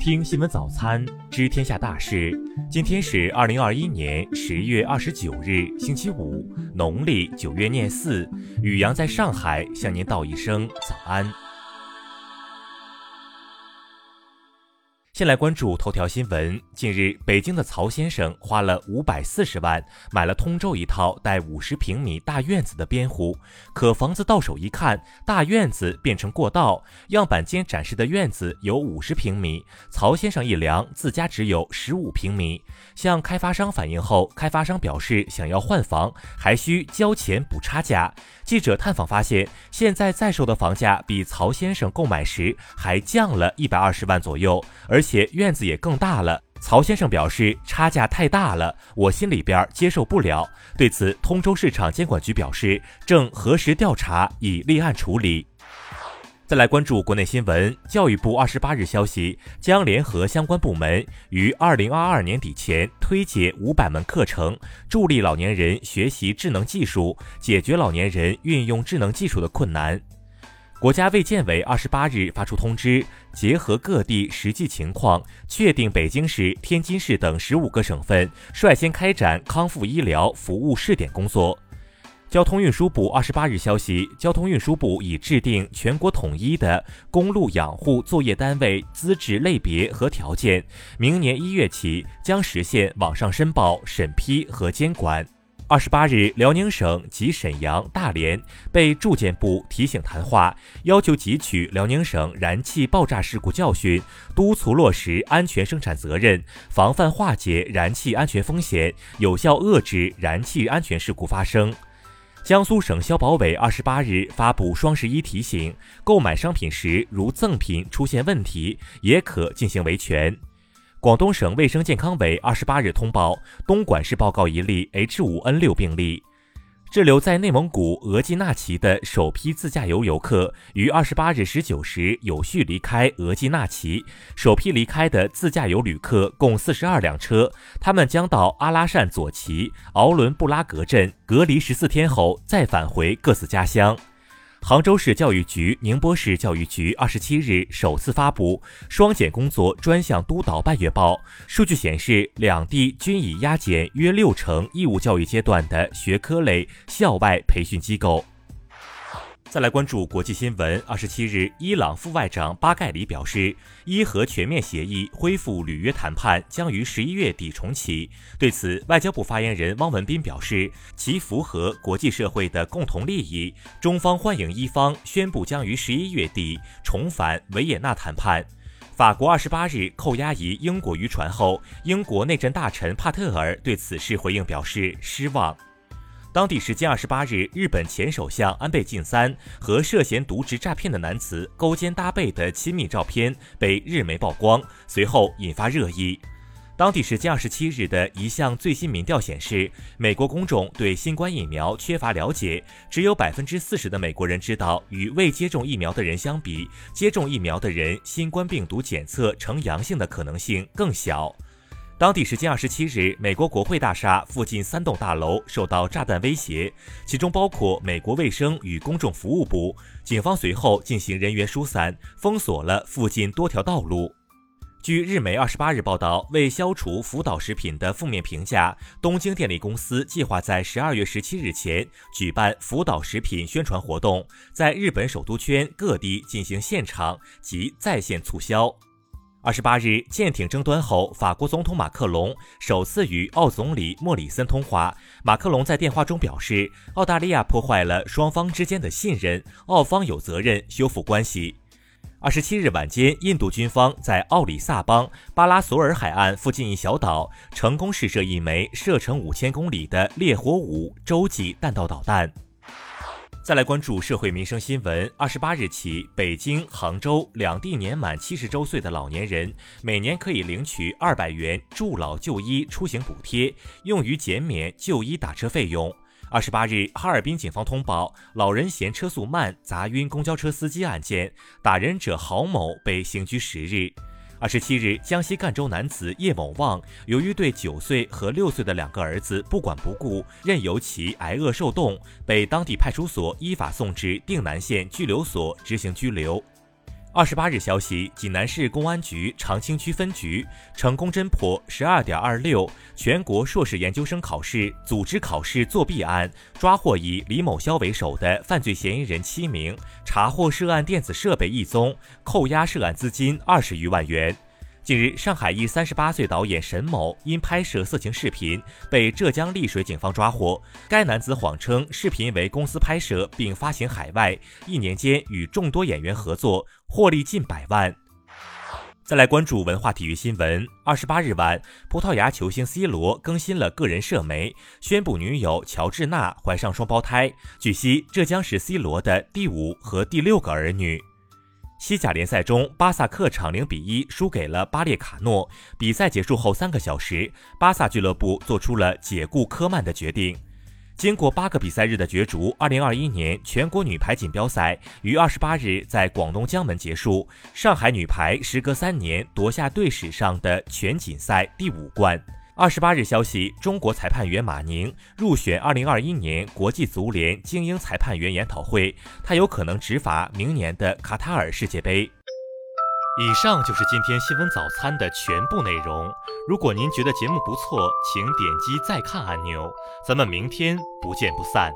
听新闻早餐，知天下大事。今天是二零二一年十月二十九日，星期五，农历九月廿四。雨阳在上海向您道一声早安。先来关注头条新闻。近日，北京的曹先生花了五百四十万买了通州一套带五十平米大院子的边户，可房子到手一看，大院子变成过道。样板间展示的院子有五十平米，曹先生一量，自家只有十五平米。向开发商反映后，开发商表示想要换房，还需交钱补差价。记者探访发现，现在在售的房价比曹先生购买时还降了一百二十万左右，而且。院子也更大了。曹先生表示，差价太大了，我心里边接受不了。对此，通州市场监管局表示，正核实调查，已立案处理。再来关注国内新闻，教育部二十八日消息，将联合相关部门于二零二二年底前推介五百门课程，助力老年人学习智能技术，解决老年人运用智能技术的困难。国家卫健委二十八日发出通知，结合各地实际情况，确定北京市、天津市等十五个省份率先开展康复医疗服务试点工作。交通运输部二十八日消息，交通运输部已制定全国统一的公路养护作业单位资质类别和条件，明年一月起将实现网上申报、审批和监管。二十八日，辽宁省及沈阳、大连被住建部提醒谈话，要求汲取辽宁省燃气爆炸事故教训，督促落实安全生产责任，防范化解燃气安全风险，有效遏制燃气安全事故发生。江苏省消保委二十八日发布双十一提醒，购买商品时如赠品出现问题，也可进行维权。广东省卫生健康委二十八日通报，东莞市报告一例 H5N6 病例。滞留在内蒙古额济纳旗的首批自驾游游客于二十八日十九时有序离开额济纳旗。首批离开的自驾游旅客共四十二辆车，他们将到阿拉善左旗、敖伦布拉格镇隔离十四天后再返回各自家乡。杭州市教育局、宁波市教育局二十七日首次发布双减工作专项督导半月报。数据显示，两地均已压减约六成义务教育阶段的学科类校外培训机构。再来关注国际新闻。二十七日，伊朗副外长巴盖里表示，伊核全面协议恢复履约谈判将于十一月底重启。对此，外交部发言人汪文斌表示，其符合国际社会的共同利益。中方欢迎伊方宣布将于十一月底重返维也纳谈判。法国二十八日扣押一英国渔船后，英国内政大臣帕特尔对此事回应表示失望。当地时间二十八日，日本前首相安倍晋三和涉嫌渎职诈骗的男子勾肩搭背的亲密照片被日媒曝光，随后引发热议。当地时间二十七日的一项最新民调显示，美国公众对新冠疫苗缺乏了解，只有百分之四十的美国人知道，与未接种疫苗的人相比，接种疫苗的人新冠病毒检测呈阳性的可能性更小。当地时间二十七日，美国国会大厦附近三栋大楼受到炸弹威胁，其中包括美国卫生与公众服务部。警方随后进行人员疏散，封锁了附近多条道路。据日媒二十八日报道，为消除福岛食品的负面评价，东京电力公司计划在十二月十七日前举办福岛食品宣传活动，在日本首都圈各地进行现场及在线促销。二十八日，舰艇争端后，法国总统马克龙首次与澳总理莫里森通话。马克龙在电话中表示，澳大利亚破坏了双方之间的信任，澳方有责任修复关系。二十七日晚间，印度军方在奥里萨邦巴拉索尔海岸附近一小岛成功试射一枚射程五千公里的烈火五洲际弹道导弹。再来关注社会民生新闻。二十八日起，北京、杭州两地年满七十周岁的老年人，每年可以领取二百元助老就医出行补贴，用于减免就医打车费用。二十八日，哈尔滨警方通报老人嫌车速慢砸晕公交车司机案件，打人者郝某被刑拘十日。二十七日，江西赣州男子叶某旺由于对九岁和六岁的两个儿子不管不顾，任由其挨饿受冻，被当地派出所依法送至定南县拘留所执行拘留。二十八日消息，济南市公安局长清区分局成功侦破十二点二六全国硕士研究生考试组织考试作弊案，抓获以李某肖为首的犯罪嫌疑人七名，查获涉案电子设备一宗，扣押涉案资金二十余万元。近日，上海一三十八岁导演沈某因拍摄色情视频被浙江丽水警方抓获。该男子谎称视频为公司拍摄并发行海外，一年间与众多演员合作，获利近百万。再来关注文化体育新闻。二十八日晚，葡萄牙球星 C 罗更新了个人社媒，宣布女友乔治娜怀上双胞胎。据悉，这将是 C 罗的第五和第六个儿女。西甲联赛中，巴萨客场零比一输给了巴列卡诺。比赛结束后三个小时，巴萨俱乐部做出了解雇科曼的决定。经过八个比赛日的角逐，二零二一年全国女排锦标赛于二十八日在广东江门结束。上海女排时隔三年夺下队史上的全锦赛第五冠。二十八日消息，中国裁判员马宁入选二零二一年国际足联精英裁判员研讨会，他有可能执法明年的卡塔尔世界杯。以上就是今天新闻早餐的全部内容。如果您觉得节目不错，请点击再看按钮。咱们明天不见不散。